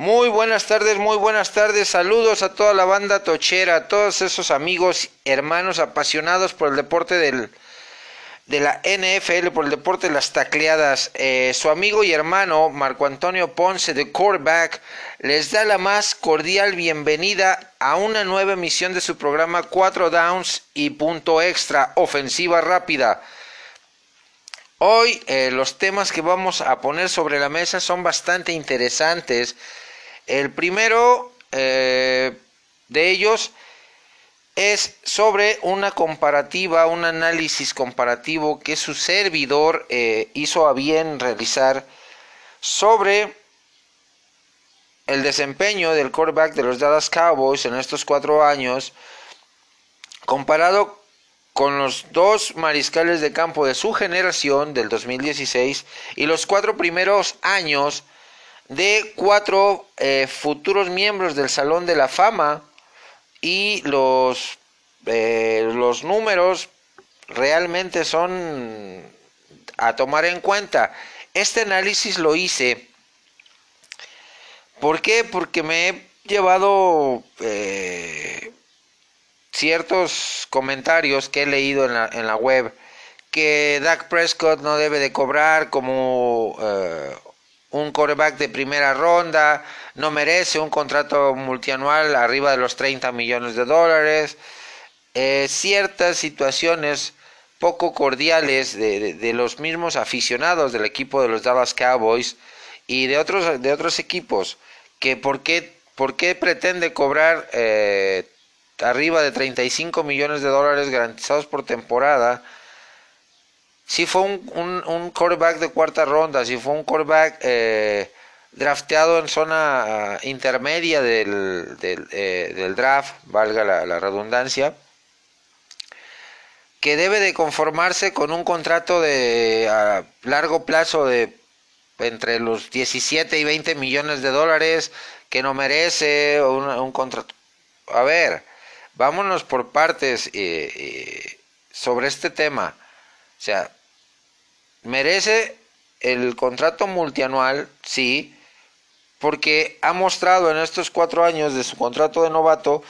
Muy buenas tardes, muy buenas tardes. Saludos a toda la banda tochera, a todos esos amigos, hermanos apasionados por el deporte del, de la NFL, por el deporte de las tacleadas. Eh, su amigo y hermano Marco Antonio Ponce de Quarterback les da la más cordial bienvenida a una nueva emisión de su programa 4 Downs y Punto Extra, Ofensiva Rápida. Hoy eh, los temas que vamos a poner sobre la mesa son bastante interesantes. El primero eh, de ellos es sobre una comparativa, un análisis comparativo que su servidor eh, hizo a bien realizar sobre el desempeño del quarterback de los Dallas Cowboys en estos cuatro años comparado con los dos mariscales de campo de su generación del 2016 y los cuatro primeros años de cuatro eh, futuros miembros del Salón de la Fama y los, eh, los números realmente son a tomar en cuenta. Este análisis lo hice. ¿Por qué? Porque me he llevado eh, ciertos comentarios que he leído en la, en la web que Dak Prescott no debe de cobrar como un quarterback de primera ronda, no merece un contrato multianual arriba de los 30 millones de dólares, eh, ciertas situaciones poco cordiales de, de, los mismos aficionados del equipo de los Dallas Cowboys y de otros, de otros equipos, que por qué, por qué pretende cobrar eh, arriba de 35 millones de dólares garantizados por temporada, si fue un, un, un de cuarta ronda, si fue un quarterback eh, drafteado en zona uh, intermedia del, del, eh, draft, valga la, redundancia, que debe de conformarse con un contrato de a largo plazo de entre los 17 y 20 millones de dólares que no merece un, contrato. A ver, vámonos por partes eh, sobre este tema. O sea, merece el contrato multianual, sí, porque ha mostrado en estos cuatro años de su contrato de novato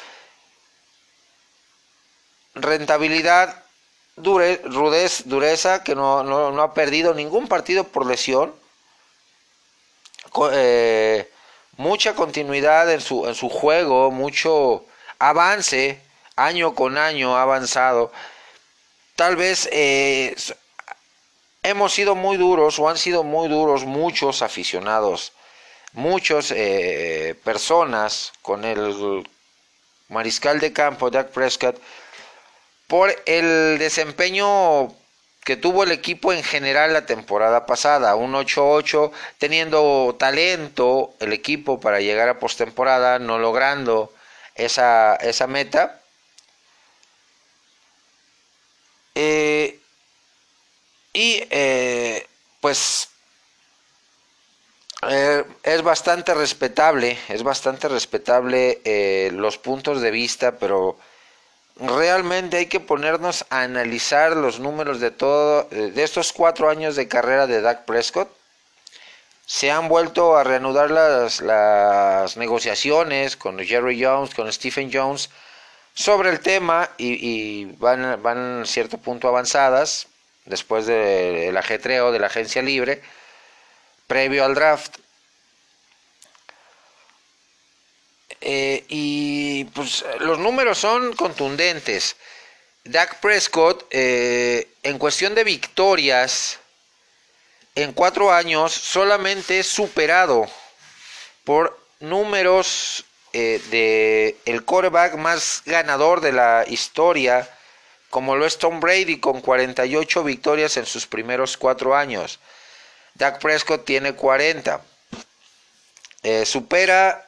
rentabilidad, dure, rudez, dureza, que no, no, no, ha perdido ningún partido por lesión, eh, mucha continuidad en su, en su juego, mucho avance, año con año ha avanzado. Tal vez eh, hemos sido muy duros o han sido muy duros muchos aficionados, muchas eh, personas con el mariscal de campo, Dak Prescott, por el desempeño que tuvo el equipo en general la temporada pasada, un 8-8, teniendo talento el equipo para llegar a postemporada, no logrando esa, esa meta. Eh, y eh, pues eh, es bastante respetable, es bastante respetable eh, los puntos de vista, pero realmente hay que ponernos a analizar los números de todo, de estos cuatro años de carrera de Dak Prescott. Se han vuelto a reanudar las, las negociaciones con Jerry Jones, con Stephen Jones sobre el tema y, y van, van a cierto punto avanzadas después del ajetreo de la agencia libre previo al draft. Eh, y pues los números son contundentes. Dak Prescott, eh, en cuestión de victorias, en cuatro años solamente superado por números eh, de el quarterback más ganador de la historia, como lo es Tom Brady con 48 victorias en sus primeros cuatro años. Dak Prescott tiene 40. Eh, supera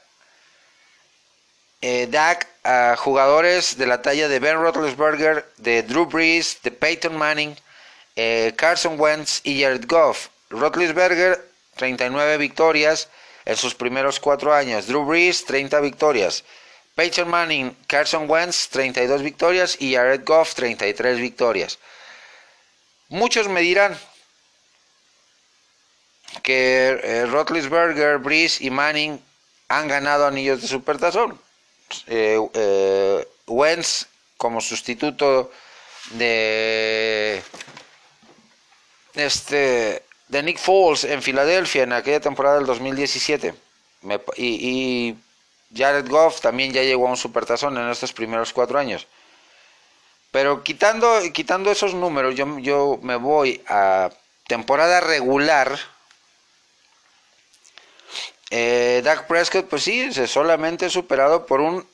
eh, Dak a jugadores de la talla de Ben Roethlisberger, de Drew Brees, de Peyton Manning, eh, Carson Wentz y Jared Goff. Roethlisberger, 39 victorias en sus primeros cuatro años. Drew Brees, 30 victorias. Peyton Manning, Carson Wentz, 32 victorias y Jared Goff, 33 victorias. Muchos me dirán que eh, Roethlisberger, Brees y Manning han ganado anillos de supertazón. Eh, eh, Wentz como sustituto de este de Nick Foles en Filadelfia en aquella temporada del 2017 y, Jared Goff también ya llegó a un supertazón en estos primeros cuatro años pero quitando quitando esos números yo, yo me voy a temporada regular eh, Dak Prescott, pues sí, es solamente superado por un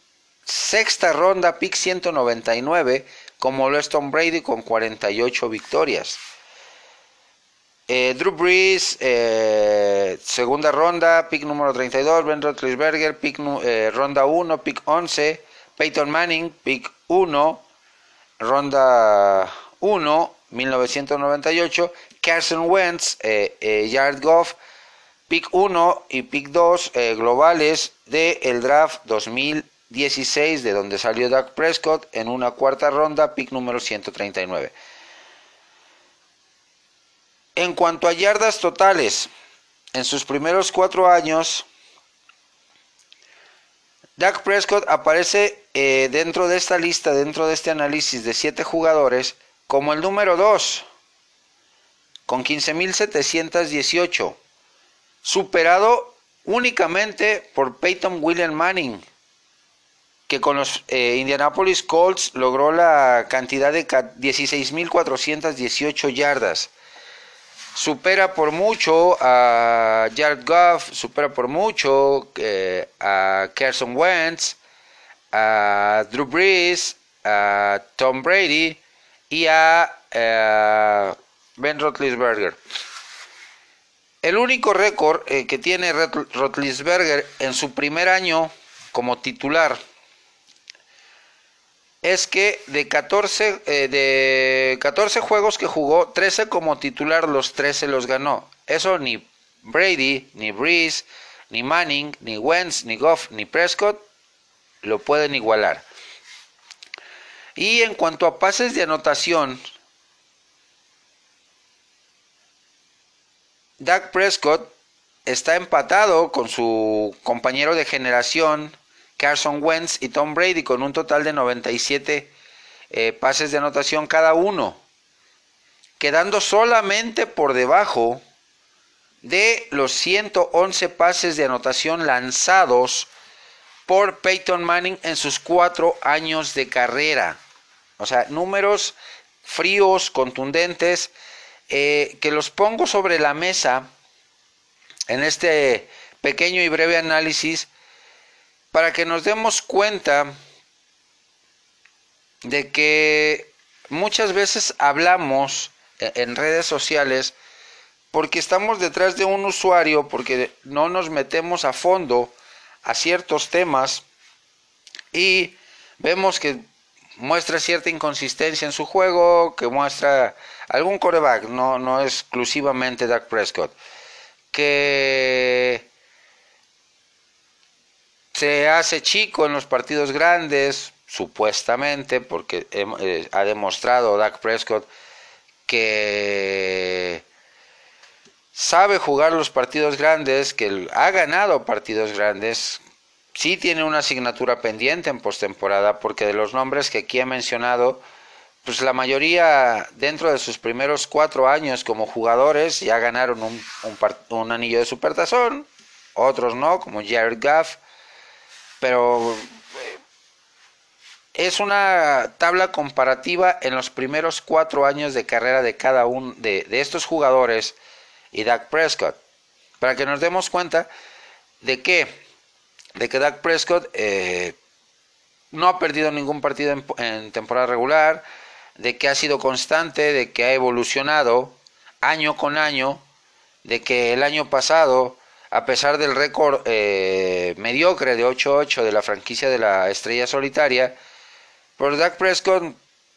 sexta ronda, pick 199, como lo es Tom Brady con 48 victorias. Eh, Drew Brees, eh, segunda ronda, pick número 32, Ben Roethlisberger, pick eh, ronda 1, pick 11, Peyton Manning, pick 1, ronda 1, 1998, Carson Wentz, Jared Goff, pick 1 y pick 2 globales del el draft 2016, de donde salió Doug Prescott en una cuarta ronda, pick número 139. En cuanto a yardas totales, en sus primeros cuatro años, Dak Prescott aparece eh, dentro de esta lista, dentro de este análisis de siete jugadores, como el número 2, con 15.718, superado únicamente por Peyton William Manning, que con los eh, Indianapolis Colts logró la cantidad de 16.418 yardas supera por mucho a Jared Goff, supera por mucho eh, a Carson Wentz, a Drew Brees, a Tom Brady y a eh, Ben Roethlisberger. El único récord eh, que tiene Roethlisberger en su primer año como titular es que de 14, eh, de 14 juegos que jugó, 13 como titular, los 13 los ganó. Eso ni Brady, ni Breeze, ni Manning, ni Wentz, ni Goff, ni Prescott lo pueden igualar. Y en cuanto a pases de anotación, Dak Prescott está empatado con su compañero de generación Carson Wentz y Tom Brady con un total de 97 eh, pases de anotación cada uno, quedando solamente por debajo de los 111 pases de anotación lanzados por Peyton Manning en sus cuatro años de carrera. O sea, números fríos, contundentes, eh, que los pongo sobre la mesa en este pequeño y breve análisis para que nos demos cuenta de que muchas veces hablamos e-, en redes sociales porque estamos detrás de un usuario, porque no nos metemos a fondo a ciertos temas y vemos que muestra cierta inconsistencia en su juego, que muestra algún coreback, no, no exclusivamente Dak Prescott, que se hace chico en los partidos grandes, supuestamente, porque eh, ha demostrado Dak Prescott que sabe jugar los partidos grandes, que ha ganado partidos grandes, sí tiene una asignatura pendiente en postemporada, porque de los nombres que aquí he mencionado, pues la mayoría dentro de sus primeros cuatro años como jugadores ya ganaron un, un anillo de supertazón, otros no, como Jared Goff, pero eh, es una tabla comparativa en los primeros cuatro años de carrera de cada uno de, estos jugadores y Dak Prescott, para que nos demos cuenta de que, de que Dak Prescott eh, no ha perdido ningún partido en temporada regular, de que ha sido constante, de que ha evolucionado año con año, de que el año pasado a pesar del récord eh, mediocre de 8-8 de la franquicia de la estrella solitaria, por Dak Prescott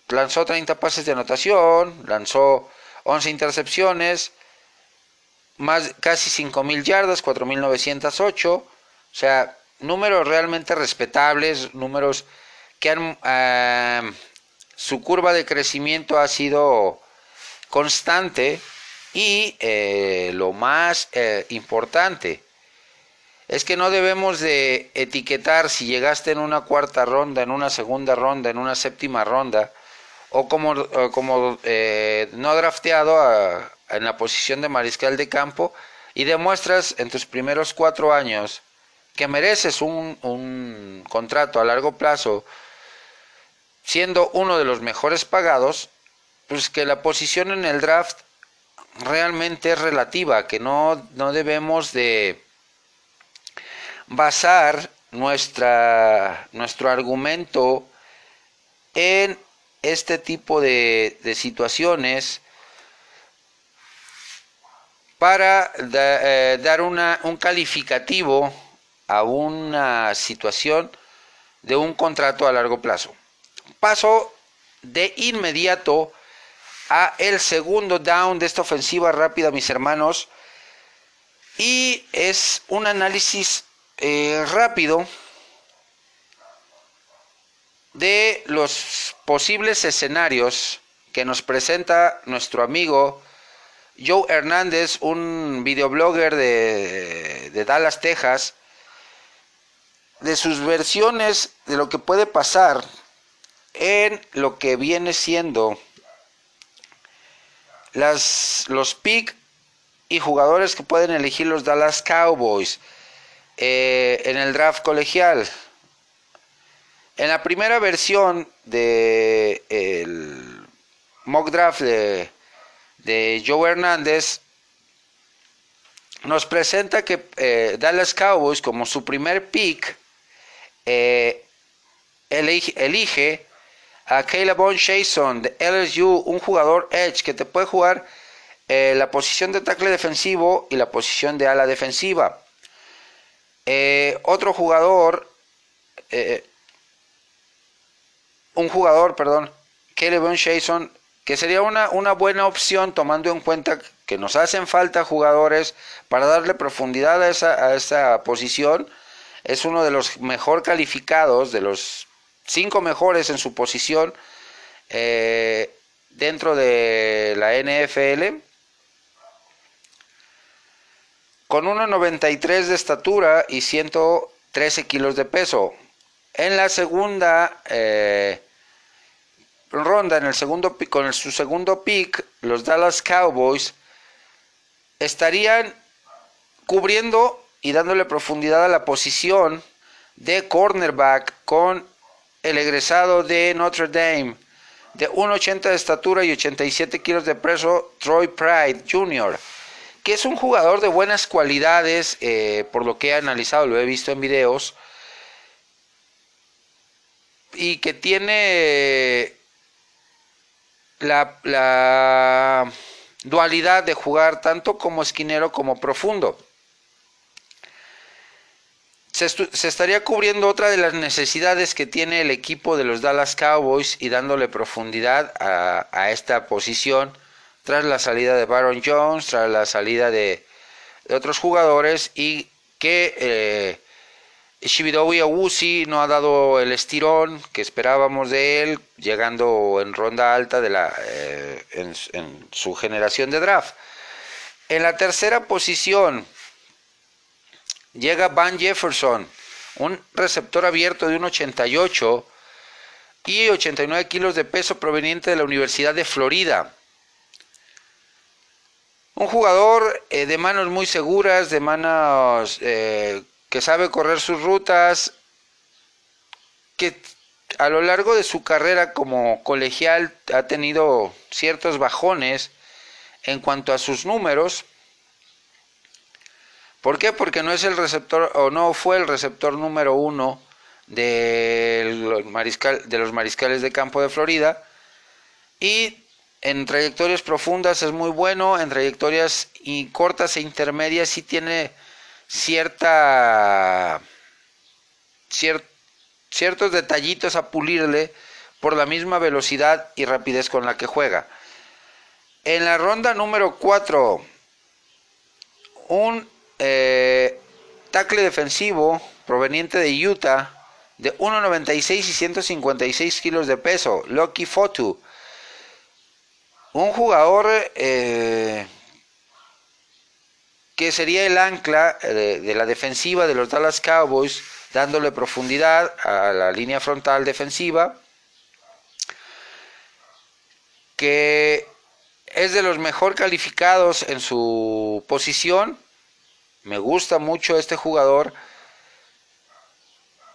lanzó 30 pases de anotación, lanzó 11 intercepciones, más casi 5.000 yardas, 4.908, o sea, números realmente respetables, números que han... Eh, su curva de crecimiento ha sido constante y eh, lo más eh, importante es que no debemos de etiquetar si llegaste en una cuarta ronda, en una segunda ronda, en una séptima ronda, o como, como eh, no drafteado en la posición de mariscal de campo y demuestras en tus primeros cuatro años que mereces un, un contrato a largo plazo siendo uno de los mejores pagados, pues que la posición en el draft realmente es relativa, que no, no debemos de basar nuestra, nuestro argumento en este tipo de, situaciones para eh, dar una, un calificativo a una situación de un contrato a largo plazo. Paso de inmediato a el segundo down de esta ofensiva rápida, mis hermanos. Y es un análisis eh, rápido de los posibles escenarios que nos presenta nuestro amigo Joe Hernández, un videoblogger de, de Dallas, Texas, de sus versiones de lo que puede pasar en lo que viene siendo las, los pick y jugadores que pueden elegir los Dallas Cowboys. Eh, en el draft colegial. En la primera versión de el mock draft de, de Joe Hernández, nos presenta que eh, Dallas Cowboys, como su primer pick, eh, elige, elige, a Caleb Jason de LSU, un jugador edge que te puede jugar la posición de tackle defensivo y la posición de ala defensiva. Eh, otro jugador, eh, un jugador, perdón, Caleb Jason, que sería una, una buena opción tomando en cuenta que nos hacen falta jugadores para darle profundidad a esa, a esa posición. Es uno de los mejor calificados, de los cinco mejores en su posición eh, dentro de la NFL con 1,93 de estatura y 113 kilos de peso. En la segunda eh, ronda, en el segundo con su segundo pick, los Dallas Cowboys estarían cubriendo y dándole profundidad a la posición de cornerback con el egresado de Notre Dame de 1,80 de estatura y 87 kilos de peso, Troy Pride Jr que es un jugador de buenas cualidades, eh, por lo que he analizado, lo he visto en videos, y que tiene la, la dualidad de jugar tanto como esquinero como profundo. Se, estaría cubriendo otra de las necesidades que tiene el equipo de los Dallas Cowboys y dándole profundidad a, esta posición tras la salida de Baron Jones, tras la salida de, otros jugadores y que eh, Shibidowi Awusi no ha dado el estirón que esperábamos de él, llegando en ronda alta de la, eh, en, su generación de draft. En la tercera posición llega Van Jefferson, un receptor abierto de un 88 y 89 kilos de peso proveniente de la Universidad de Florida. Un jugador eh, de manos muy seguras, de manos eh, que sabe correr sus rutas, que a lo largo de su carrera como colegial ha tenido ciertos bajones en cuanto a sus números. ¿Por qué? Porque no es el receptor o no fue el receptor número uno de mariscal, de los mariscales de campo de Florida y en trayectorias profundas es muy bueno, en trayectorias cortas e intermedias sí tiene cierta ciertos detallitos a pulirle por la misma velocidad y rapidez con la que juega. En la ronda número 4, un eh, tackle defensivo proveniente de Utah de 1,96 y 156 kilos de peso, Lucky Fotu un jugador eh, que sería el ancla eh, de, la defensiva de los Dallas Cowboys, dándole profundidad a la línea frontal defensiva, que es de los mejor calificados en su posición. Me gusta mucho este jugador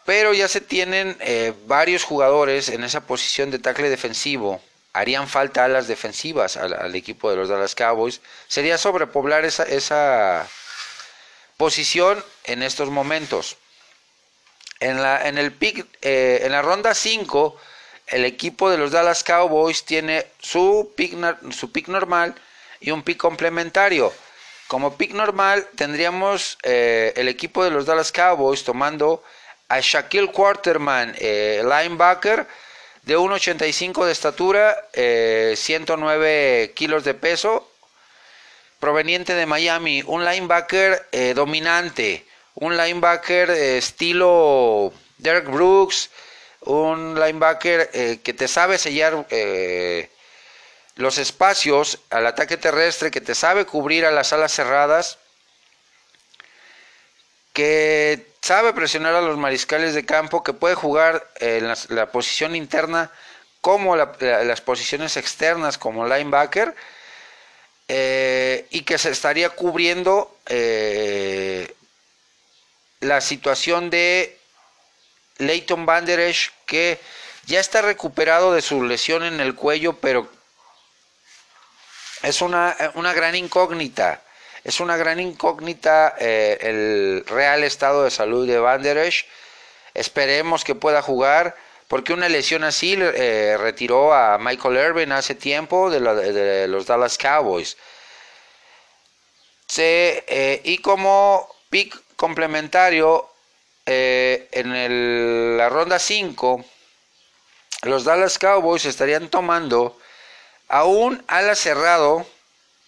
pero ya se tienen eh, varios jugadores en esa posición de tackle defensivo. Harían falta alas defensivas al, equipo de los Dallas Cowboys. Sería sobrepoblar esa, esa posición en estos momentos. En la, en el pick, eh, en la ronda 5, el equipo de los Dallas Cowboys tiene su pick, su pick normal y un pick complementario. Como pick normal tendríamos eh, el equipo de los Dallas Cowboys tomando a Shaquille Quarterman, eh, linebacker de 1,85 de estatura, 109 eh, kilos de peso, proveniente de Miami, un linebacker dominante, un linebacker estilo Derek Brooks, un linebacker que te sabe sellar los espacios al ataque terrestre, que te sabe cubrir a las alas cerradas, que sabe presionar a los mariscales de campo, que puede jugar en la, posición interna como las posiciones externas como linebacker eh, y que se estaría cubriendo eh, la situación de Leighton Van que ya está recuperado de su lesión en el cuello pero es una, una gran incógnita es una gran incógnita eh, el real estado de salud de Van Der Esch. Esperemos que pueda jugar, porque una lesión así eh, retiró a Michael Irvin hace tiempo de, los Dallas Cowboys. Eh, y como pick complementario, en la ronda 5, los Dallas Cowboys estarían tomando a un ala cerrado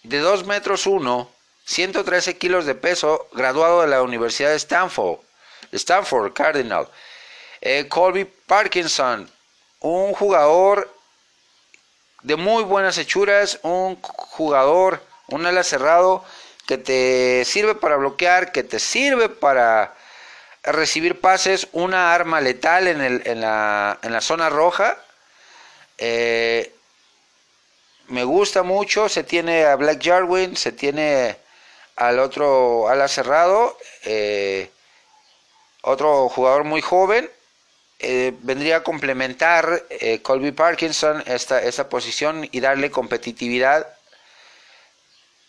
de 2 metros 1 113 kilos de peso, graduado de la Universidad de Stanford, Stanford Cardinal. Eh, Colby Parkinson, un jugador de muy buenas hechuras, un jugador, un ala cerrado que te sirve para bloquear, que te sirve para recibir pases, una arma letal en, el, en, la, en la, zona roja. Eh, me gusta mucho, se tiene a Black Jarwin, se tiene al otro ala cerrado, eh, otro jugador muy joven, eh, vendría a complementar eh, Colby Parkinson esta, esta posición y darle competitividad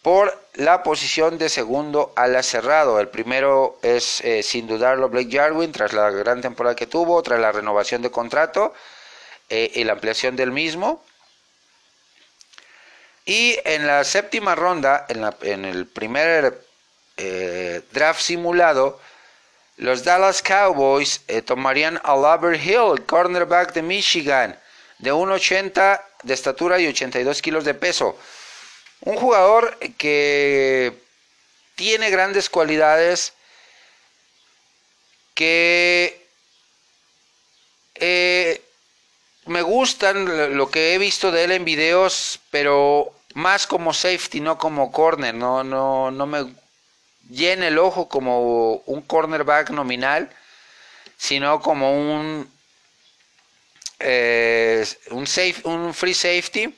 por la posición de segundo ala cerrado. El primero es sin dudarlo Blake Jarwin tras la gran temporada que tuvo, tras la renovación de contrato y la ampliación del mismo. Y en la séptima ronda, en, el primer eh, draft simulado, los Dallas Cowboys eh, tomarían a Lover Hill, cornerback de Michigan, de 1,80 de estatura y 82 kilos de peso. Un jugador que tiene grandes cualidades, que eh, me gustan lo que he visto de él en videos, pero más como safety, no como corner. No, no, no me llena el ojo como un cornerback nominal, sino como un, eh, un, safe, un free safety.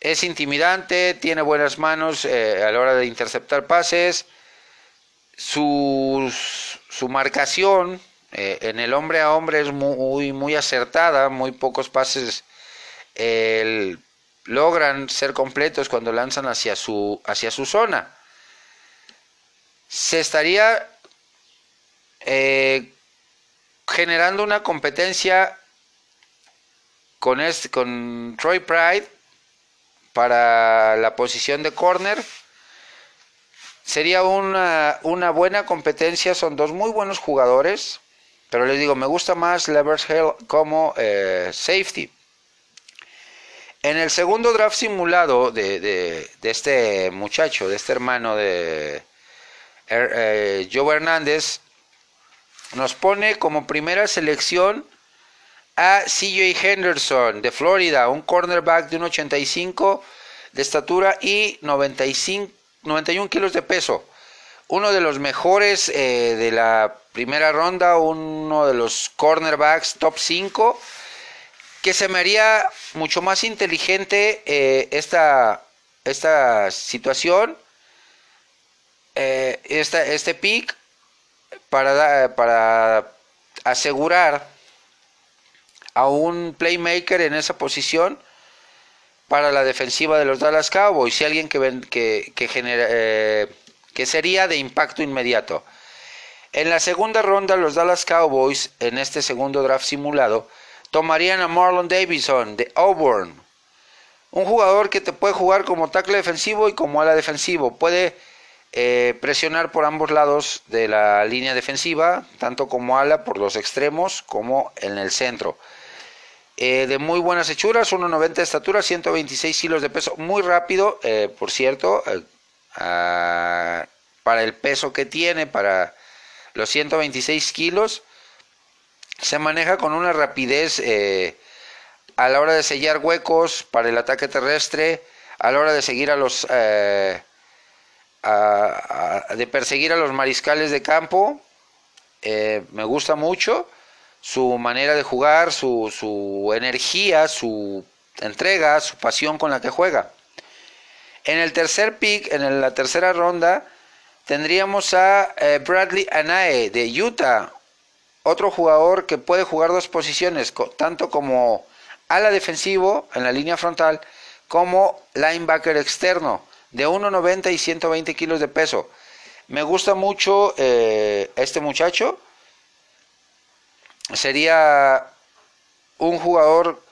Es intimidante, tiene buenas manos eh, a la hora de interceptar pases. Su, su marcación eh, en el hombre a hombre es muy, muy acertada, muy pocos pases logran ser completos cuando lanzan hacia su, hacia su zona. Se estaría eh, generando una competencia con, este, con Troy Pride para la posición de corner. Sería una, una buena competencia, son dos muy buenos jugadores. Pero les digo, me gusta más Levers Hill como eh, safety. En el segundo draft simulado de, este muchacho, de este hermano de er, eh, Joe Hernández, nos pone como primera selección a CJ Henderson de Florida, un cornerback de 1,85 de estatura y 95 91 kilos de peso. Uno de los mejores eh, de la primera ronda, uno de los cornerbacks top 5, que se me haría mucho más inteligente eh, esta, esta situación, eh, este pick, para, para asegurar a un playmaker en esa posición para la defensiva de los Dallas Cowboys. Y alguien que, que, que, genera, que sería de impacto inmediato. En la segunda ronda, los Dallas Cowboys, en este segundo draft simulado, tomarían a Marlon Davidson de Auburn. Un jugador que te puede jugar como tackle defensivo y como ala defensivo. Puede eh, presionar por ambos lados de la línea defensiva, tanto como ala por los extremos como en el centro. Eh, de muy buenas hechuras, 1,90 de estatura, 126 kilos de peso, muy rápido, eh, por cierto, eh, ah, para el peso que tiene, para los 126 kilos, se maneja con una rapidez a la hora de sellar huecos para el ataque terrestre, a la hora de seguir a los, de perseguir a los mariscales de campo, me gusta mucho su manera de jugar, su, su energía, su entrega, su pasión con la que juega. En el tercer pick, en la tercera ronda, tendríamos a eh, Bradley Anae de Utah, otro jugador que puede jugar dos posiciones, tanto como ala defensivo en la línea frontal, como linebacker externo, de 1,90 y 120 kilos de peso. Me gusta mucho eh, este muchacho sería un jugador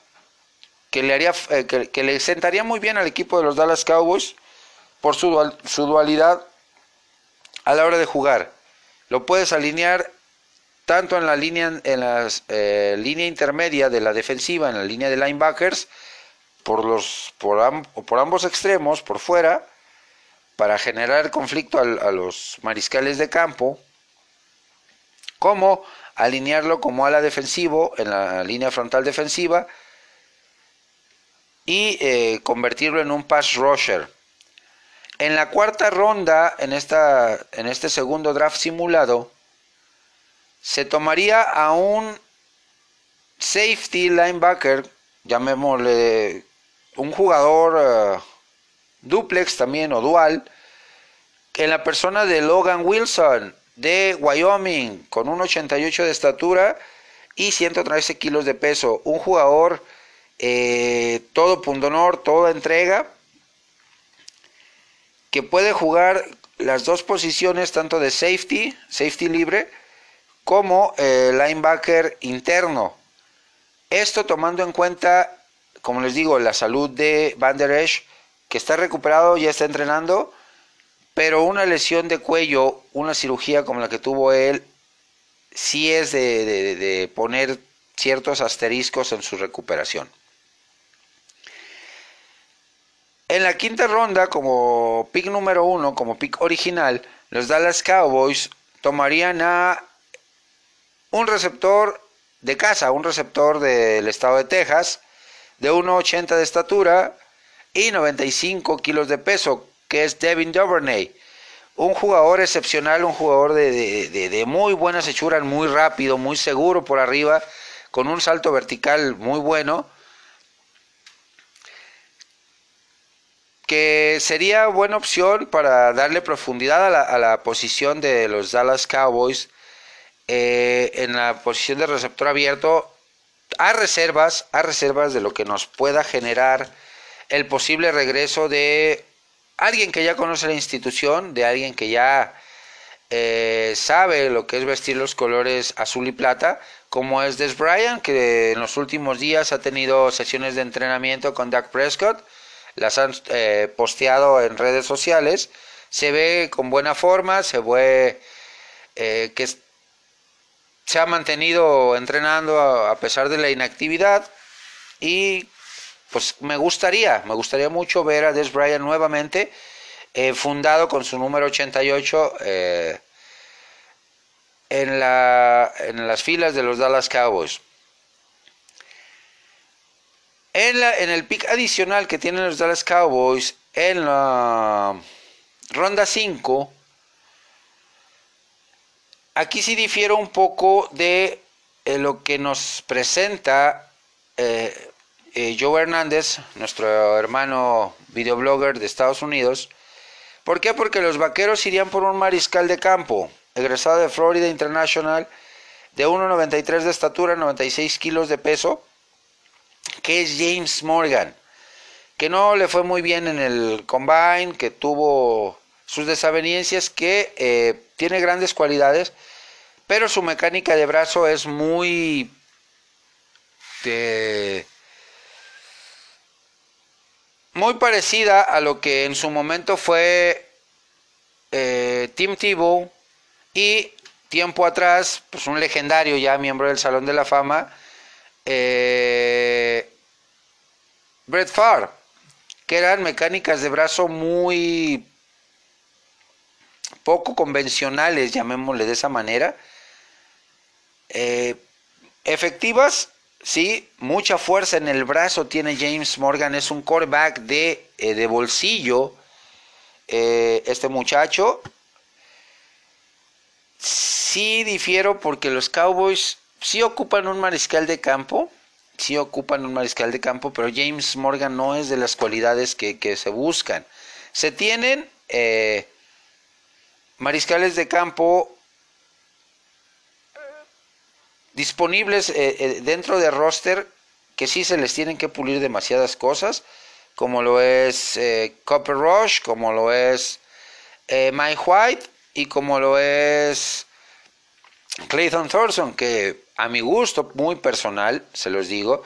que le haría eh, que, le sentaría muy bien al equipo de los Dallas Cowboys por su, dualidad a la hora de jugar. Lo puedes alinear tanto en la línea en la eh, línea intermedia de la defensiva, en la línea de linebackers, por los por, por ambos extremos, por fuera, para generar conflicto a los mariscales de campo, como alinearlo como ala defensivo en la línea frontal defensiva y eh, convertirlo en un pass rusher. En la cuarta ronda, en, esta, en este segundo draft simulado, se tomaría a un safety linebacker, llamémosle un jugador eh, duplex también o dual, en la persona de Logan Wilson, de Wyoming con un 88 de estatura y 113 kilos de peso. Un jugador eh, todo pundonor, toda entrega, que puede jugar las dos posiciones, tanto de safety, safety libre, como eh, linebacker interno. Esto tomando en cuenta, como les digo, la salud de Van Der Esch, que está recuperado, ya está entrenando pero una lesión de cuello, una cirugía como la que tuvo él, sí es de, poner ciertos asteriscos en su recuperación. En la quinta ronda, como pick número uno, como pick original, los Dallas Cowboys tomarían a un receptor de casa, un receptor del estado de Texas, de 1,80 de estatura y 95 kilos de peso, que es Devin Duvernay. Un jugador excepcional, un jugador de, muy buenas hechuras, muy rápido, muy seguro por arriba, con un salto vertical muy bueno. Que sería buena opción para darle profundidad a la, posición de los Dallas Cowboys eh, en la posición de receptor abierto a reservas, a reservas de lo que nos pueda generar el posible regreso de alguien que ya conoce la institución, de alguien que ya eh, sabe lo que es vestir los colores azul y plata, como es Des Bryant, que en los últimos días ha tenido sesiones de entrenamiento con Doug Prescott, las han eh, posteado en redes sociales, se ve con buena forma, se ve eh, que se ha mantenido entrenando a pesar de la inactividad y pues me gustaría, me gustaría mucho ver a Des Bryant nuevamente, eh, fundado con su número 88 eh, en, la, en las filas de los Dallas Cowboys. En, la, en el pick adicional que tienen los Dallas Cowboys en la ronda 5, aquí sí difiero un poco de eh, lo que nos presenta eh, eh, Joe Hernández, nuestro hermano videoblogger de Estados Unidos. ¿Por qué? Porque los vaqueros irían por un mariscal de campo, egresado de Florida International, de 1,93 de estatura, 96 kilos de peso, que es James Morgan, que no le fue muy bien en el combine, que tuvo sus desavenencias, que eh, tiene grandes cualidades, pero su mecánica de brazo es muy... Muy parecida a lo que en su momento fue eh, Tim Tebow y tiempo atrás, pues un legendario ya miembro del Salón de la Fama, eh, Brett Favre, que eran mecánicas de brazo muy poco convencionales, llamémosle de esa manera, eh, efectivas, sí, mucha fuerza en el brazo tiene James Morgan, es un coreback de, eh, de bolsillo, este muchacho, Sí difiero porque los Cowboys sí ocupan un mariscal de campo, sí ocupan un mariscal de campo, pero James Morgan no es de las cualidades que, se buscan. Se tienen eh, mariscales de campo disponibles eh, eh, dentro de roster que sí se les tienen que pulir demasiadas cosas, como lo es Copper Rush, como lo es Mike White y como lo es Clayton Thorson, que a mi gusto muy personal, se los digo,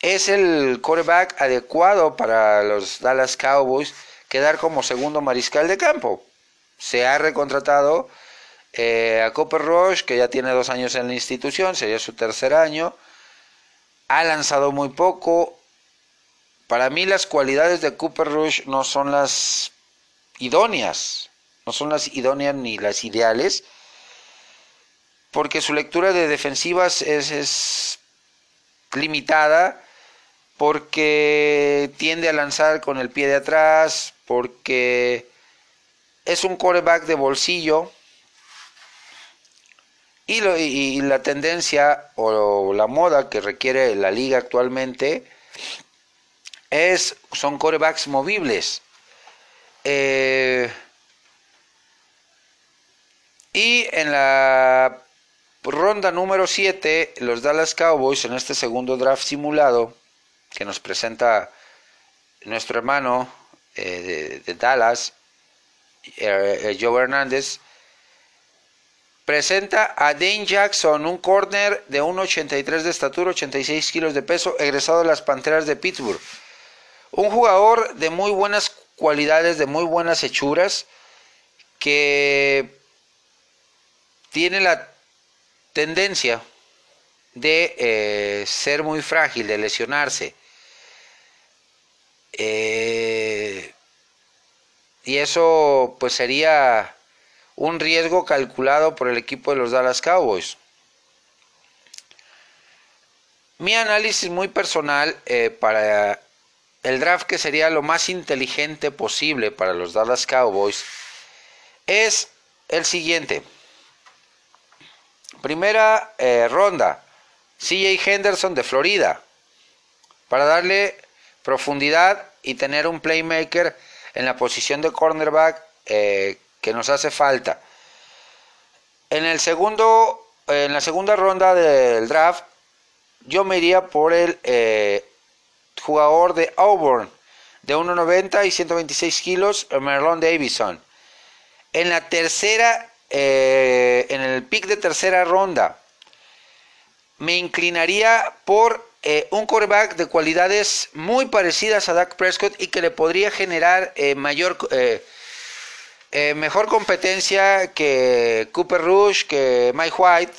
es el quarterback adecuado para los Dallas Cowboys quedar como segundo mariscal de campo. Se ha recontratado eh, a Cooper Rush, que ya tiene dos años en la institución, sería su tercer año. Ha lanzado muy poco. Para mí las cualidades de Cooper Rush no son las idóneas no son las idóneas ni las ideales, porque su lectura de defensivas es, limitada, porque tiende a lanzar con el pie de atrás, porque es un coreback de bolsillo. Y, y, la tendencia o la moda que requiere la liga actualmente es son corebacks movibles. Eh, y en la ronda número 7, los Dallas Cowboys, en este segundo draft simulado, que nos presenta nuestro hermano eh, de, Dallas, eh, eh, Joe Hernández, presenta a Dane Jackson, un corner de 1,83 de estatura, 86 kilos de peso, egresado de las Panteras de Pittsburgh. Un jugador de muy buenas cualidades, de muy buenas hechuras, que tiene la tendencia de eh, ser muy frágil, de lesionarse. Eh, y eso pues sería un riesgo calculado por el equipo de los Dallas Cowboys. Mi análisis muy personal eh, para el draft que sería lo más inteligente posible para los Dallas Cowboys es el siguiente. Primera eh, ronda, CJ Henderson de Florida, para darle profundidad y tener un playmaker en la posición de cornerback eh, que nos hace falta. En el segundo, en la segunda ronda del draft, yo me iría por el eh, jugador de Auburn de 1.90 y 126 kilos, Merlon Davison. En la tercera eh, en el pick de tercera ronda, me inclinaría por eh, un quarterback de cualidades muy parecidas a Dak Prescott y que le podría generar eh, mayor, mejor competencia que Cooper Rush, que Mike White.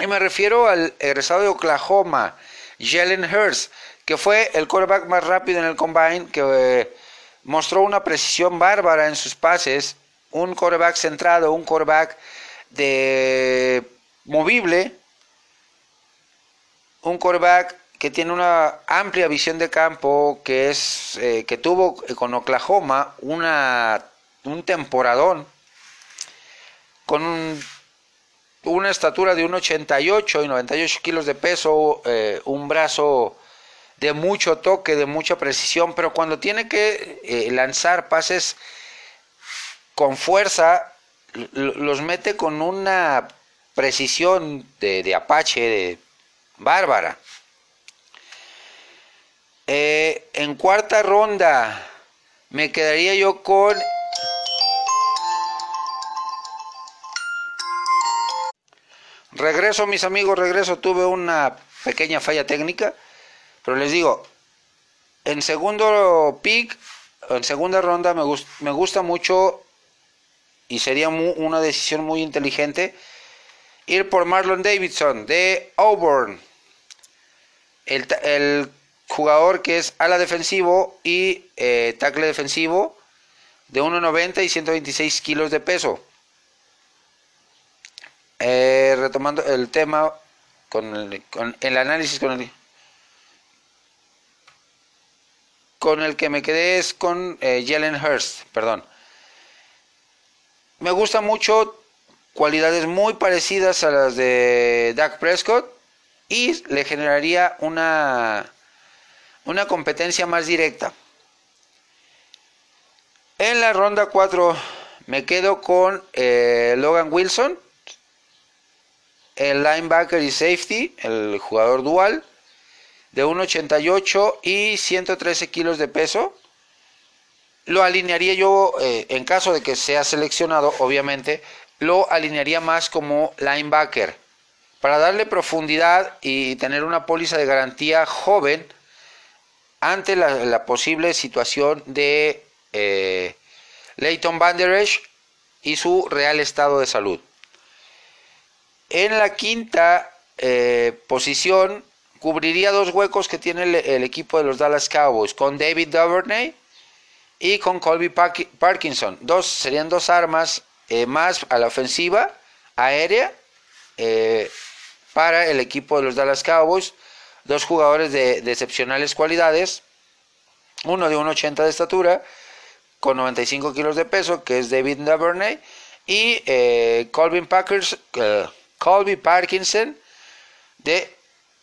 Y me refiero al egresado de Oklahoma, Jalen Hurst, que fue el quarterback más rápido en el combine, que mostró una precisión bárbara en sus pases un coreback centrado, un coreback de movible, un coreback que tiene una amplia visión de campo, que es eh, que tuvo con Oklahoma una, un temporadón con una estatura de 1,88 y 98 kilos de peso, eh, un brazo de mucho toque, de mucha precisión, pero cuando tiene que eh, lanzar pases con fuerza, los mete con una precisión de, Apache, de bárbara. Eh, en cuarta ronda me quedaría yo con... Regreso, mis amigos, regreso. Tuve una pequeña falla técnica, pero les digo, en segundo pick, en segunda ronda me, me gusta mucho y sería una decisión muy inteligente ir por Marlon Davidson de Auburn. El, el jugador que es ala defensivo y eh, tackle defensivo de 1,90 y 126 kilos de peso. Eh, retomando el tema con el, análisis con el, con el que me quedé es con eh, Jalen Hurst, perdón. Me gusta mucho cualidades muy parecidas a las de Dak Prescott y le generaría una una competencia más directa. En la ronda 4 me quedo con eh, Logan Wilson, el linebacker y safety, el jugador dual, de 1,88 y 113 kilos de peso. Lo alinearía yo, eh, en caso de que sea seleccionado, obviamente, lo alinearía más como linebacker, para darle profundidad y tener una póliza de garantía joven ante la, posible situación de eh, Leighton Van y su real estado de salud. En la quinta eh, posición cubriría dos huecos que tiene el, equipo de los Dallas Cowboys con David Duvernay y con Colby Parkinson. Dos, serían dos armas eh, más a la ofensiva aérea para el equipo de los Dallas Cowboys. Dos jugadores de, excepcionales cualidades, uno de 1,80 de estatura, con 95 kilos de peso, que es David Duvernay, y eh, Colby, eh, Parkinson de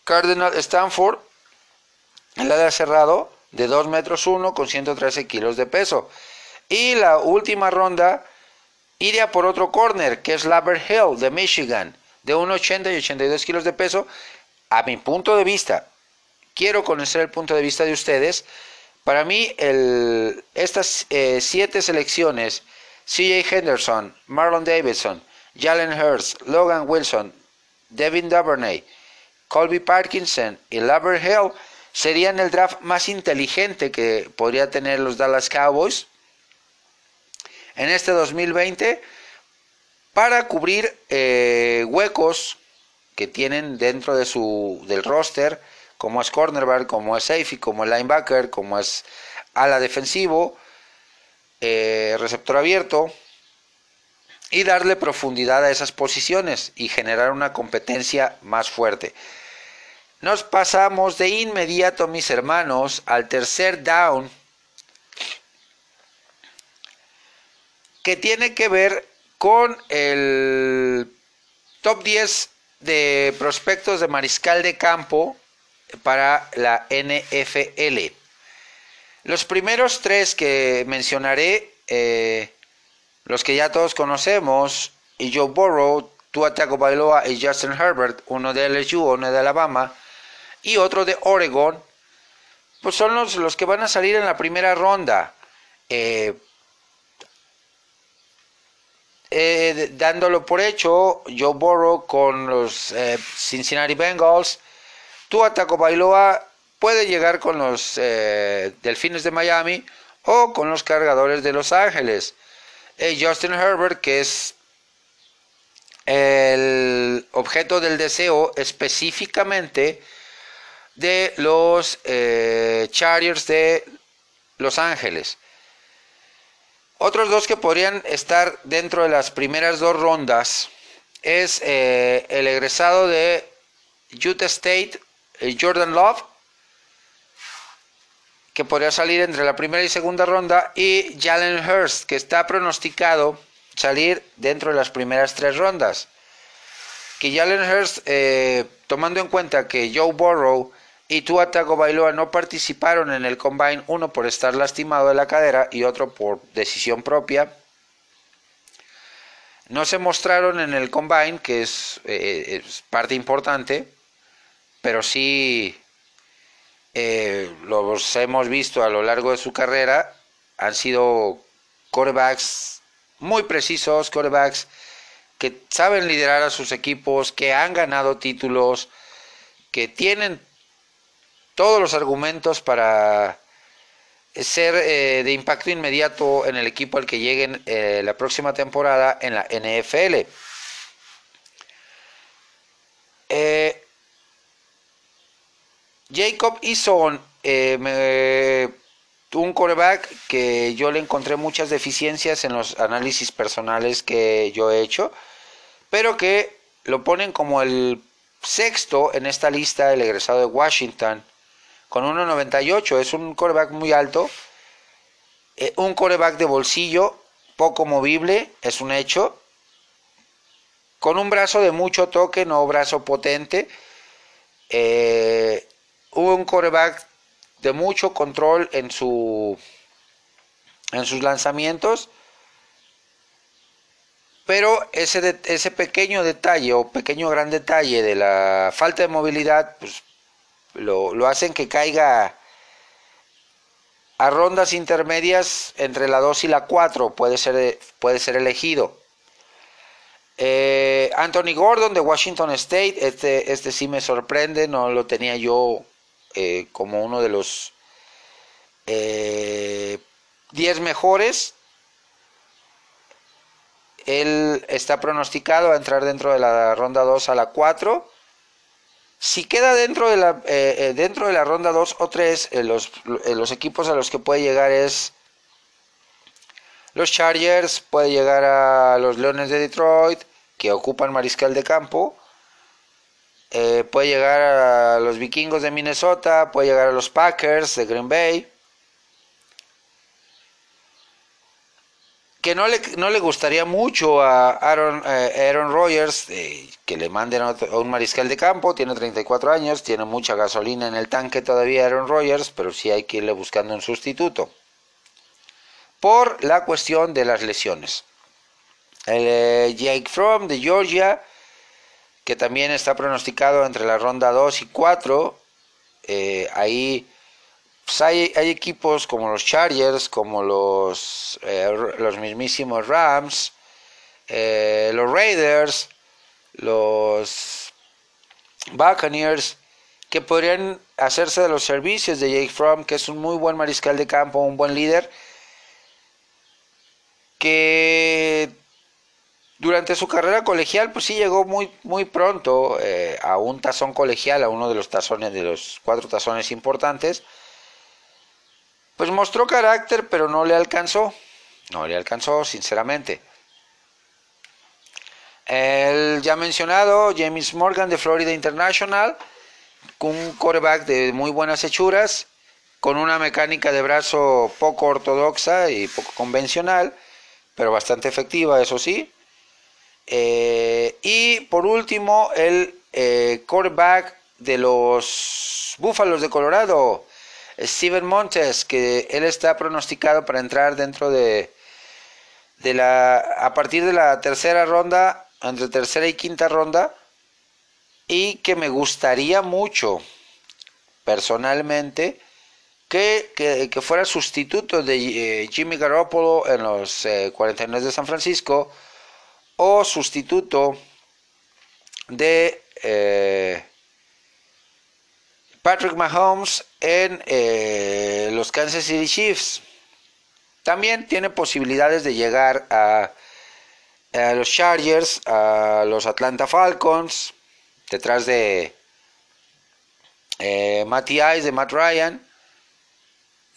Cardinal Stanford, el área cerrado de 2 metros 1 con 113 kilos de peso. Y la última ronda iría por otro corner, que es Labert Hill de Michigan, de 1,80 y 82 kilos de peso, a mi punto de vista, quiero conocer el punto de vista de ustedes. Para mí, estas eh, siete selecciones, CJ Henderson, Marlon Davidson, Jalen Hurst, Logan Wilson, Devin Duvernay, Colby Parkinson y Labert Hill, serían el draft más inteligente que podría tener los Dallas Cowboys en este 2020 para cubrir eh, huecos que tienen dentro de su, del roster, como es cornerback, como es safety, como es linebacker, como es ala defensivo, eh, receptor abierto, y darle profundidad a esas posiciones y generar una competencia más fuerte. Nos pasamos de inmediato, mis hermanos, al tercer down, que tiene que ver con el top 10 de prospectos de mariscal de campo para la NFL. Los primeros tres que mencionaré, eh, los que ya todos conocemos, y Joe Burrow, Tua Tagovailoa y Justin Herbert, uno de LSU, uno de Alabama y otro de Oregon, pues son los, los que van a salir en la primera ronda. Eh, eh, dándolo por hecho, Joe Burrow con los eh, Cincinnati Bengals, Tua Bailoa puede llegar con los Delfines de Miami o con los Cargadores de Los Ángeles. Justin Herbert, que es el objeto del deseo específicamente de los Chargers de Los Ángeles. Otros dos que podrían estar dentro de las primeras dos rondas es eh, el egresado de Utah State, Jordan Love, que podría salir entre la primera y segunda ronda, y Jalen Hurst, que está pronosticado salir dentro de las primeras tres rondas. Que Jalen Hurst, eh, tomando en cuenta que Joe Burrow y Tua Tagovailoa no participaron en el combine, uno por estar lastimado de la cadera y otro por decisión propia, no se mostraron en el combine, que es, eh, parte importante, pero sí eh, los hemos visto a lo largo de su carrera, han sido corebacks muy precisos, corebacks que saben liderar a sus equipos, que han ganado títulos, que tienen todos los argumentos para ser eh, de impacto inmediato en el equipo al que lleguen eh, la próxima temporada en la NFL. Eh, Jacob Eason, un coreback que yo le encontré muchas deficiencias en los análisis personales que yo he hecho, pero que lo ponen como el sexto en esta lista del egresado de Washington con 1.98. Es un coreback muy alto. Eh, un coreback de bolsillo, poco movible, es un hecho. Con un brazo de mucho toque, no brazo potente. Eh, un coreback de mucho control en, su, en sus lanzamientos. Pero ese, ese pequeño detalle o pequeño gran detalle de la falta de movilidad, pues lo, hacen que caiga a rondas intermedias entre la 2 y la 4 puede ser, puede ser elegido. Eh, Anthony Gordon de Washington State, este, este sí me sorprende, no lo tenía yo eh, como uno de los 10 eh, mejores. Él está pronosticado a entrar dentro de la ronda 2 a la 4. Si queda dentro de la, eh, eh, dentro de la ronda 2 o 3, eh, los, los, equipos a los que puede llegar es los Chargers, puede llegar a los Leones de Detroit, que ocupan mariscal de campo, puede llegar a los Vikingos de Minnesota, puede llegar a los Packers de Green Bay. Que no le, no le gustaría mucho a Aaron, eh, Aaron Rodgers eh, que le manden a un mariscal de campo, tiene 34 años, tiene mucha gasolina en el tanque todavía Aaron Rodgers, pero sí hay que irle buscando un sustituto. Por la cuestión de las lesiones. El, eh, Jake Fromm de Georgia, que también está pronosticado entre la ronda 2 y 4, ahí pues hay, equipos como los Chargers, como los, eh, los mismísimos Rams, eh, los Raiders, los Buccaneers, que podrían hacerse de los servicios de Jake Fromm, que es un muy buen mariscal de campo, un buen líder, que durante su carrera colegial, pues sí llegó muy, muy pronto eh, a un tazón colegial, a uno de los tazones, de los cuatro tazones importantes, pues mostró carácter, pero no le alcanzó. No le alcanzó, sinceramente. El ya mencionado James Morgan de Florida International, un coreback de muy buenas hechuras, con una mecánica de brazo poco ortodoxa y poco convencional, pero bastante efectiva, eso sí. Eh, y por último, el eh, quarterback de los Búfalos de Colorado, Steven Montes, que él está pronosticado para entrar dentro de, de la, a partir de la tercera ronda, entre tercera y quinta ronda, y que me gustaría mucho, personalmente, que, que, fuera sustituto de eh, Jimmy Garoppolo en los 49 eh, de San Francisco, o sustituto de... Eh, Patrick Mahomes en eh, los Kansas City Chiefs. También tiene posibilidades de llegar a, los Chargers, a los Atlanta Falcons, detrás de eh, Matty Ice, de Matt Ryan,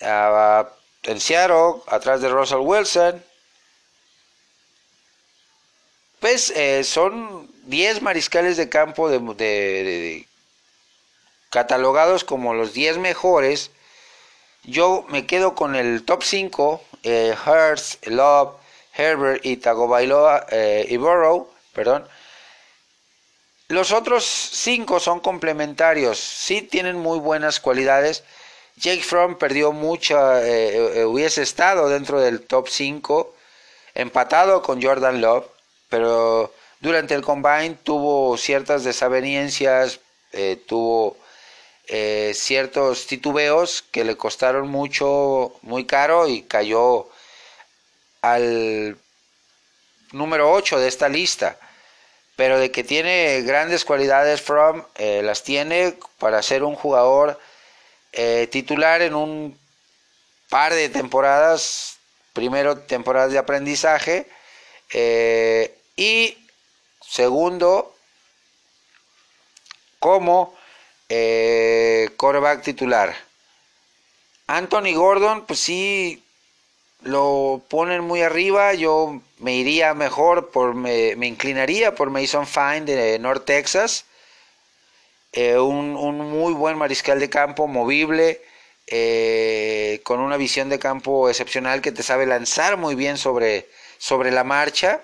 en Seattle, atrás de Russell Wilson. Pues eh, son 10 mariscales de campo de, catalogados como los 10 mejores, yo me quedo con el top 5, eh, Hurts, Love, Herbert y Tagovailoa eh, y Burrow, perdón. Los otros 5 son complementarios, sí tienen muy buenas cualidades. Jake Fromm perdió mucha, eh, hubiese estado dentro del top 5, empatado con Jordan Love, pero durante el combine tuvo ciertas desavenencias, tuvo eh, ciertos titubeos que le costaron mucho, muy caro y cayó al número 8 de esta lista. Pero de que tiene grandes cualidades From, eh, las tiene para ser un jugador eh, titular en un par de temporadas, primero temporadas de aprendizaje y segundo como eh, coreback titular. Anthony Gordon, pues sí, lo ponen muy arriba. Yo me iría mejor, por, me, inclinaría por Mason Fine de North Texas. Eh, un, muy buen mariscal de campo, movible, eh, con una visión de campo excepcional que te sabe lanzar muy bien sobre, sobre la marcha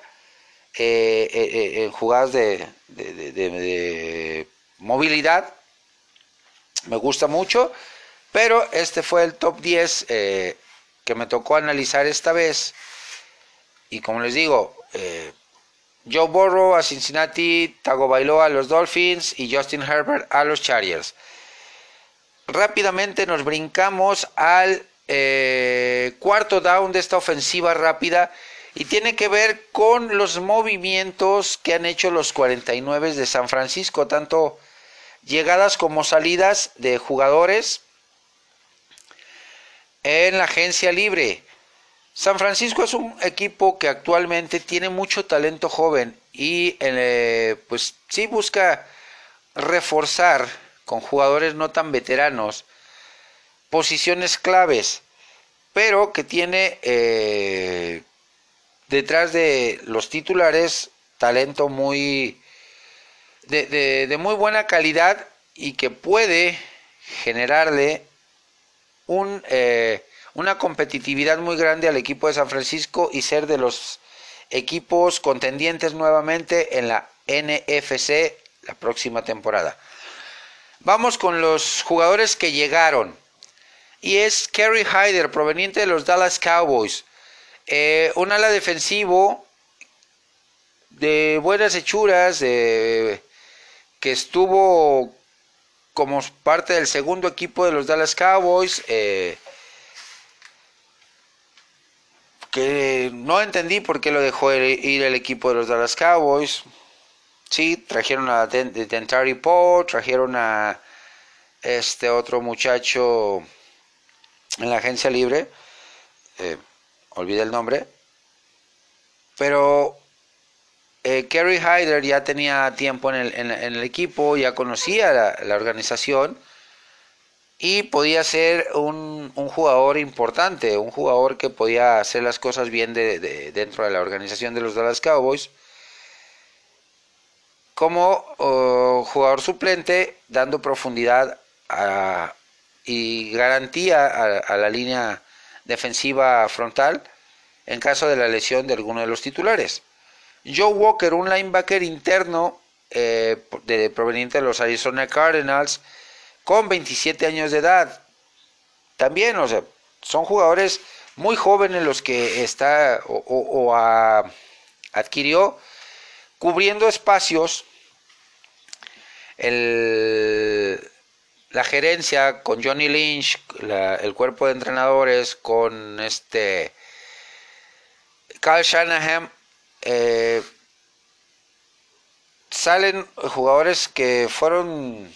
eh, en jugadas de, de movilidad me gusta mucho, pero este fue el top 10 eh, que me tocó analizar esta vez. Y como les digo, eh, Joe Burrow a Cincinnati, Tago Bailoa a los Dolphins y Justin Herbert a los Chargers. Rápidamente nos brincamos al eh, cuarto down de esta ofensiva rápida y tiene que ver con los movimientos que han hecho los 49 de San Francisco, tanto llegadas como salidas de jugadores en la agencia libre. San Francisco es un equipo que actualmente tiene mucho talento joven y eh, pues sí busca reforzar con jugadores no tan veteranos posiciones claves, pero que tiene eh, detrás de los titulares talento muy de, muy buena calidad y que puede generarle un, eh, una competitividad muy grande al equipo de San Francisco y ser de los equipos contendientes nuevamente en la NFC la próxima temporada. Vamos con los jugadores que llegaron. Y es Kerry Hyder, proveniente de los Dallas Cowboys. Eh, un ala defensivo de buenas hechuras, de que estuvo como parte del segundo equipo de los Dallas Cowboys. Eh, que no entendí por qué lo dejó ir el equipo de los Dallas Cowboys. Sí, trajeron a Dentary Poe, trajeron a este otro muchacho en la agencia libre. Eh, olvidé el nombre. Pero eh, Kerry Hyder ya tenía tiempo en el, equipo, ya conocía la, organización y podía ser un, jugador importante, un jugador que podía hacer las cosas bien de, dentro de la organización de los Dallas Cowboys. Como oh, jugador suplente, dando profundidad y garantía a la línea defensiva frontal en caso de la lesión de alguno de los titulares. Joe Walker, un linebacker interno eh, de, proveniente de los Arizona Cardinals, con 27 años de edad. También, o sea, son jugadores muy jóvenes los que está o, adquirió cubriendo espacios. la gerencia con Johnny Lynch, el cuerpo de entrenadores con este Kyle Shanahan eh, salen jugadores que fueron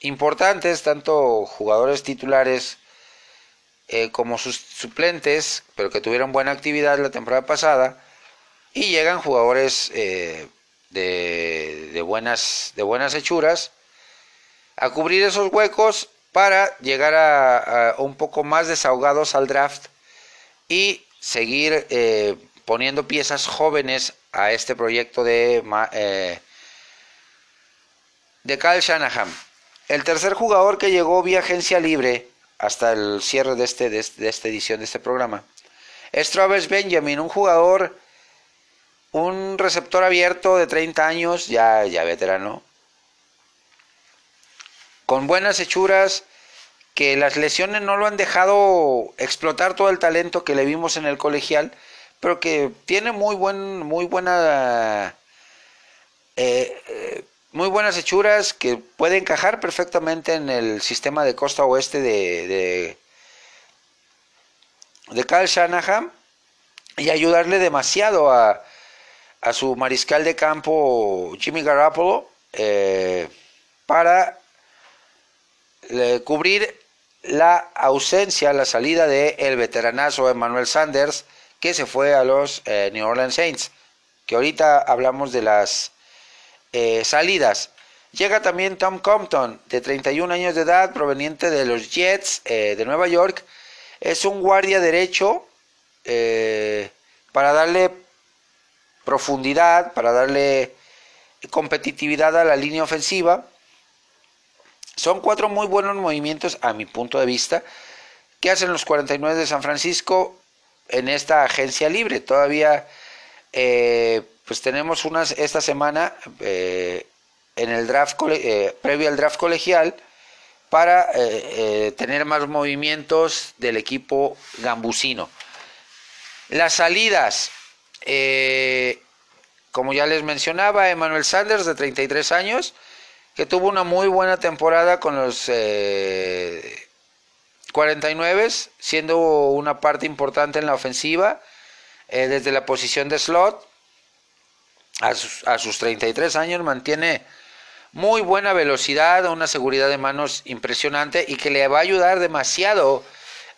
importantes, tanto jugadores titulares eh, como sus suplentes, pero que tuvieron buena actividad la temporada pasada, y llegan jugadores eh, de, buenas, de buenas hechuras a cubrir esos huecos para llegar a un poco más desahogados al draft y seguir eh, poniendo piezas jóvenes a este proyecto de, eh, de Kyle Shanahan. El tercer jugador que llegó vía agencia libre hasta el cierre de, este, de, esta edición de este programa es Travis Benjamin, un jugador, un receptor abierto de 30 años, ya, ya veterano, con buenas hechuras, que las lesiones no lo han dejado explotar todo el talento que le vimos en el colegial, pero que tiene muy buen, muy buena, eh, eh, muy buenas hechuras que puede encajar perfectamente en el sistema de costa oeste de, de, de Kyle Shanahan y ayudarle demasiado a, a su mariscal de campo Jimmy Garoppolo eh, para cubrir la ausencia, la salida de el veteranazo Emmanuel Sanders, que se fue a los eh, New Orleans Saints, que ahorita hablamos de las eh, salidas. Llega también Tom Compton, de 31 años de edad, proveniente de los Jets eh, de Nueva York. Es un guardia derecho para darle profundidad, para darle competitividad a la línea ofensiva. Son cuatro muy buenos movimientos a mi punto de vista que hacen los 49 de San Francisco en esta agencia libre. Todavía eh, pues tenemos unas esta semana eh, en el draft eh, previo al draft colegial para tener más movimientos del equipo gambusino. Las salidas, como ya les mencionaba, Emmanuel Sanders de 33 años, que tuvo una muy buena temporada con los 49, eh, siendo una parte importante en la ofensiva, eh, desde la posición de slot. A sus, a sus 33 años mantiene muy buena velocidad, una seguridad de manos impresionante y que le va a ayudar demasiado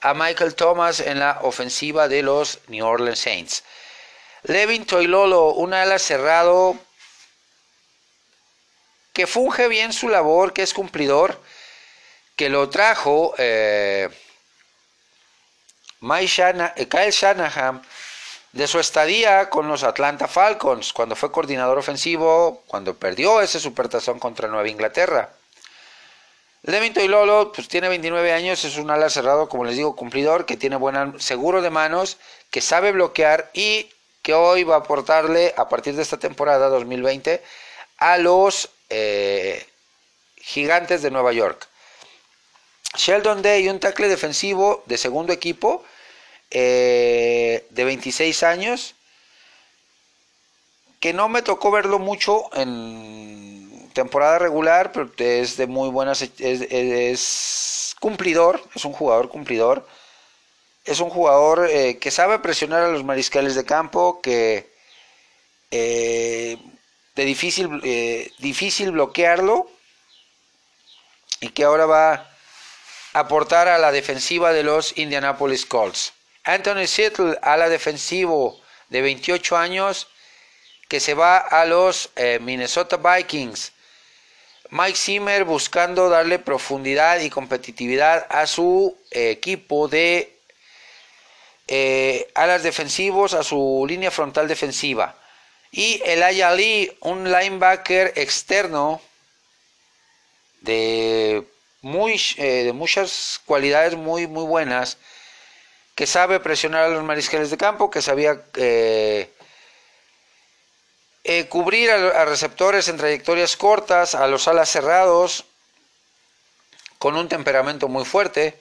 a Michael Thomas en la ofensiva de los New Orleans Saints. Levin Toilolo, un ala cerrado que funge bien su labor, que es cumplidor, que lo trajo eh, eh, Kyle Shanahan de su estadía con los Atlanta Falcons, cuando fue coordinador ofensivo, cuando perdió ese supertazón contra Nueva Inglaterra. Levin y Lolo pues tiene 29 años, es un ala cerrado, como les digo, cumplidor, que tiene buen seguro de manos, que sabe bloquear y que hoy va a aportarle a partir de esta temporada 2020 a los eh, gigantes de Nueva York. Sheldon Day, un tackle defensivo de segundo equipo eh, de 26 años, que no me tocó verlo mucho en temporada regular, pero es de muy buenas, es, cumplidor, es un jugador cumplidor, es un jugador eh, que sabe presionar a los mariscales de campo, que de difícil, eh, difícil bloquearlo y que ahora va a aportar a la defensiva de los Indianapolis Colts. Anthony Seattle a la defensivo de 28 años que se va a los eh, Minnesota Vikings. Mike Zimmer buscando darle profundidad y competitividad a su eh, equipo de alas defensivos, a su línea frontal defensiva. Y el Ali, un linebacker externo de, muy, eh, de muchas cualidades muy, muy buenas, que sabe presionar a los mariscales de campo, que sabía eh, eh, cubrir a, receptores en trayectorias cortas, a los alas cerrados, con un temperamento muy fuerte,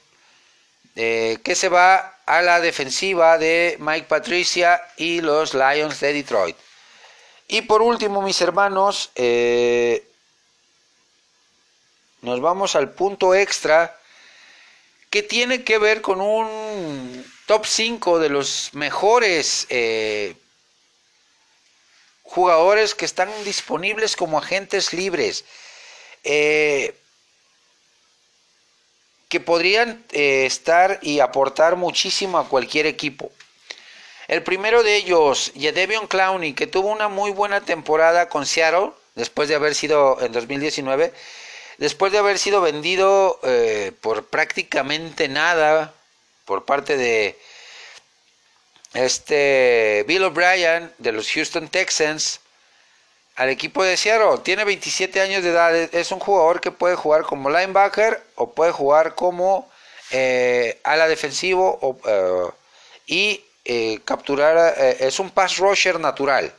que se va a la defensiva de Mike Patricia y los Lions de Detroit. Y por último, mis hermanos, eh, nos vamos al punto extra que tiene que ver con un top 5 de los mejores eh, jugadores que están disponibles como agentes libres. Eh, que podrían estar y aportar muchísimo a cualquier equipo. El primero de ellos, Yedevion Clowney, que tuvo una muy buena temporada con Seattle, después de haber sido en 2019, después de haber sido vendido eh, por prácticamente nada por parte de este Bill O'Brien de los Houston Texans, al equipo de Seattle. Tiene 27 años de edad. Es un jugador que puede jugar como linebacker o puede jugar como eh, ala defensivo eh, y eh, capturar. es un pass rusher natural.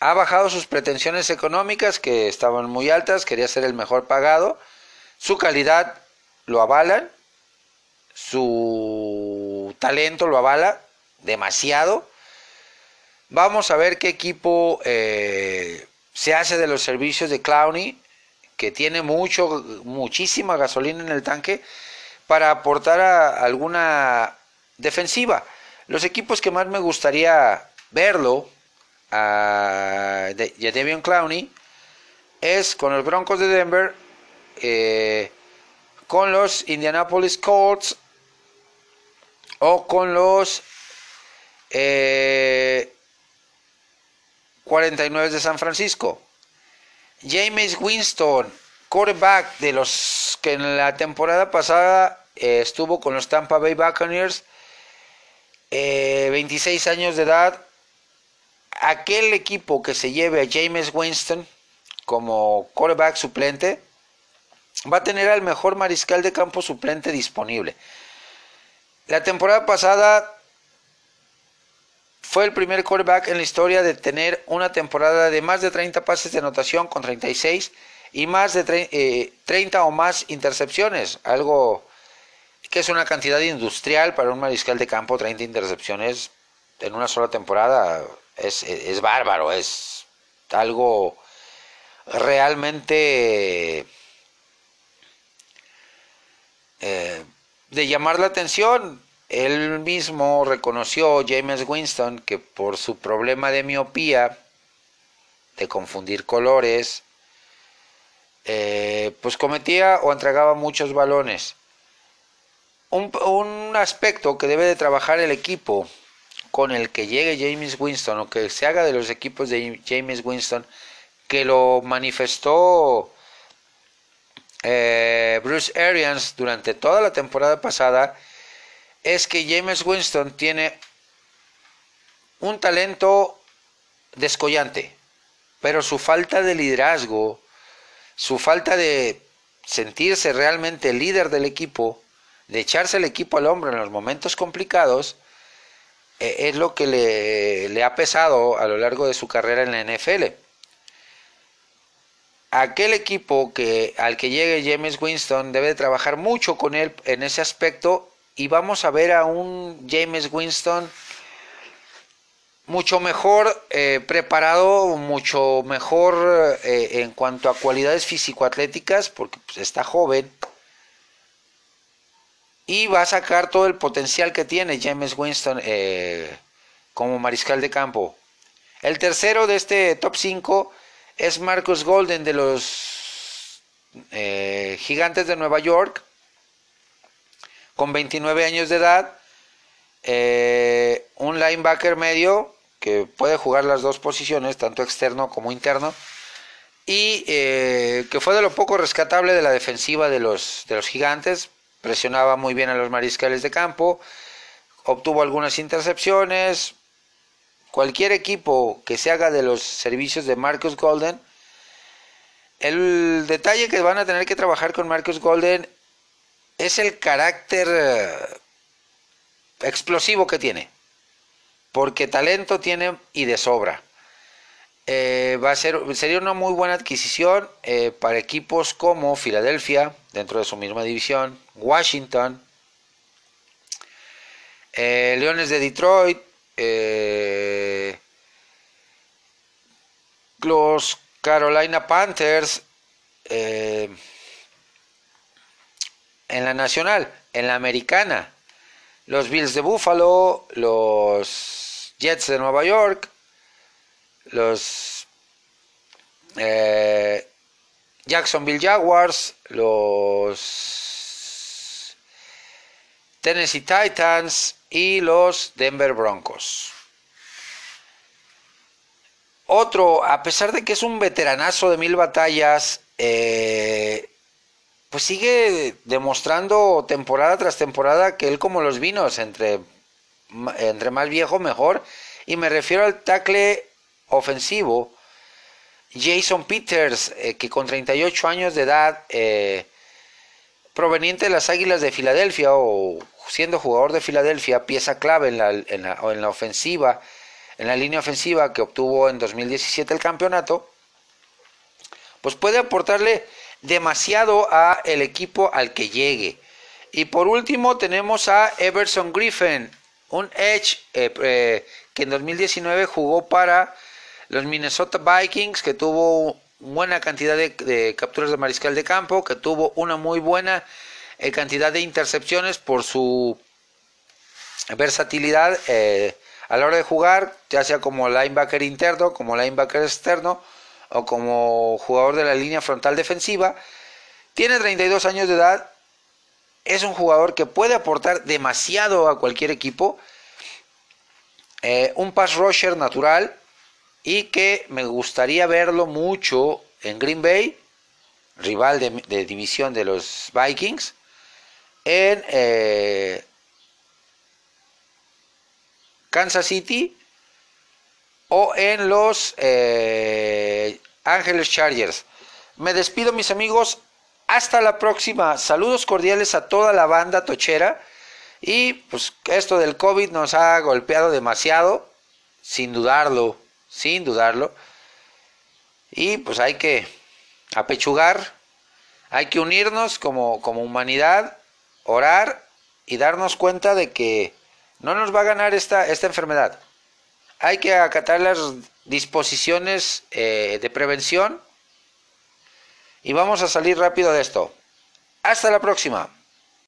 Ha bajado sus pretensiones económicas que estaban muy altas. Quería ser el mejor pagado. Su calidad lo avalan. Su talento lo avala demasiado Vamos a ver qué equipo eh, se hace de los servicios de Clowney, que tiene mucho, muchísima gasolina en el tanque, para aportar a alguna defensiva. Los equipos que más me gustaría verlo a Devion Clowney es con los Broncos de Denver, eh, con los Indianapolis Colts o con los eh, 49 de San Francisco. James Winston, quarterback de los que en la temporada pasada eh, estuvo con los Tampa Bay Buccaneers, 26 eh, años de edad. Aquel equipo que se lleve a James Winston como quarterback suplente va a tener al mejor mariscal de campo suplente disponible. La temporada pasada fue el primer quarterback en la historia de tener una temporada de más de 30 pases de anotación con 36 y más de 30 eh, o más intercepciones, algo que es una cantidad industrial para un mariscal de campo, 30 intercepciones en una sola temporada es, bárbaro, es algo realmente eh, de llamar la atención. Él mismo reconoció, James Winston, que por su problema de miopía, de confundir colores, eh, pues cometía o entregaba muchos balones. Un, un, aspecto que debe de trabajar el equipo con el que llegue James Winston o que se haga de los equipos de James Winston, que lo manifestó eh, Bruce Arians durante toda la temporada pasada, es que James Winston tiene un talento descollante, pero su falta de liderazgo, su falta de sentirse realmente líder del equipo, de echarse el equipo al hombro en los momentos complicados, eh, es lo que le, ha pesado a lo largo de su carrera en la NFL. Aquel equipo que, al que llegue James Winston debe trabajar mucho con él en ese aspecto y vamos a ver a un James Winston mucho mejor eh, preparado, mucho mejor eh, en cuanto a cualidades físico-atléticas, porque pues, está joven. Y va a sacar todo el potencial que tiene James Winston eh, como mariscal de campo. El tercero de este top 5 es Marcus Golden de los Gigantes de Nueva York con 29 años de edad, eh, un linebacker medio que puede jugar las dos posiciones, tanto externo como interno, y eh, que fue de lo poco rescatable de la defensiva de los, de los gigantes, presionaba muy bien a los mariscales de campo, obtuvo algunas intercepciones, cualquier equipo que se haga de los servicios de Marcus Golden, el detalle que van a tener que trabajar con Marcus Golden es el carácter eh, explosivo que tiene. Porque talento tiene y de sobra. Eh, va a ser, sería una muy buena adquisición eh, para equipos como Filadelfia, dentro de su misma división, Washington, Leones de Detroit, los Carolina Panthers, en la nacional, en la americana, los Bills de Buffalo, los Jets de Nueva York, los eh, Jacksonville Jaguars, los Tennessee Titans y los Denver Broncos. Otro, a pesar de que es un veteranazo de mil batallas, eh, pues sigue demostrando temporada tras temporada que él como los vinos, entre, entre más viejo mejor. Y me refiero al tackle ofensivo, Jason Peters, eh, que con 38 años de edad, eh, proveniente de las Águilas de Filadelfia o siendo jugador de Filadelfia, pieza clave en la, en la, en la ofensiva, en la línea ofensiva que obtuvo en 2017 el campeonato, pues puede aportarle demasiado a el equipo al que llegue. Y por último tenemos a Everson Griffin, un edge eh, eh, que en 2019 jugó para los Minnesota Vikings, que tuvo buena cantidad de, capturas de mariscal de campo, que tuvo una muy buena eh, cantidad de intercepciones por su versatilidad a la hora de jugar, ya sea como linebacker interno, como linebacker externo o como jugador de la línea frontal defensiva. Tiene 32 años de edad, es un jugador que puede aportar demasiado a cualquier equipo. Eh, un pass rusher natural y que me gustaría verlo mucho en Green Bay, rival de, división de los Vikings, en eh, Kansas City o en los eh, Ángeles Chargers. Me despido mis amigos, hasta la próxima. Saludos cordiales a toda la banda tochera. Y pues esto del COVID nos ha golpeado demasiado, sin dudarlo, sin dudarlo. Y pues hay que apechugar, hay que unirnos como, como humanidad, orar y darnos cuenta de que no nos va a ganar esta, esta enfermedad. Hay que acatar las disposiciones eh, de prevención y vamos a salir rápido de esto. Hasta la próxima.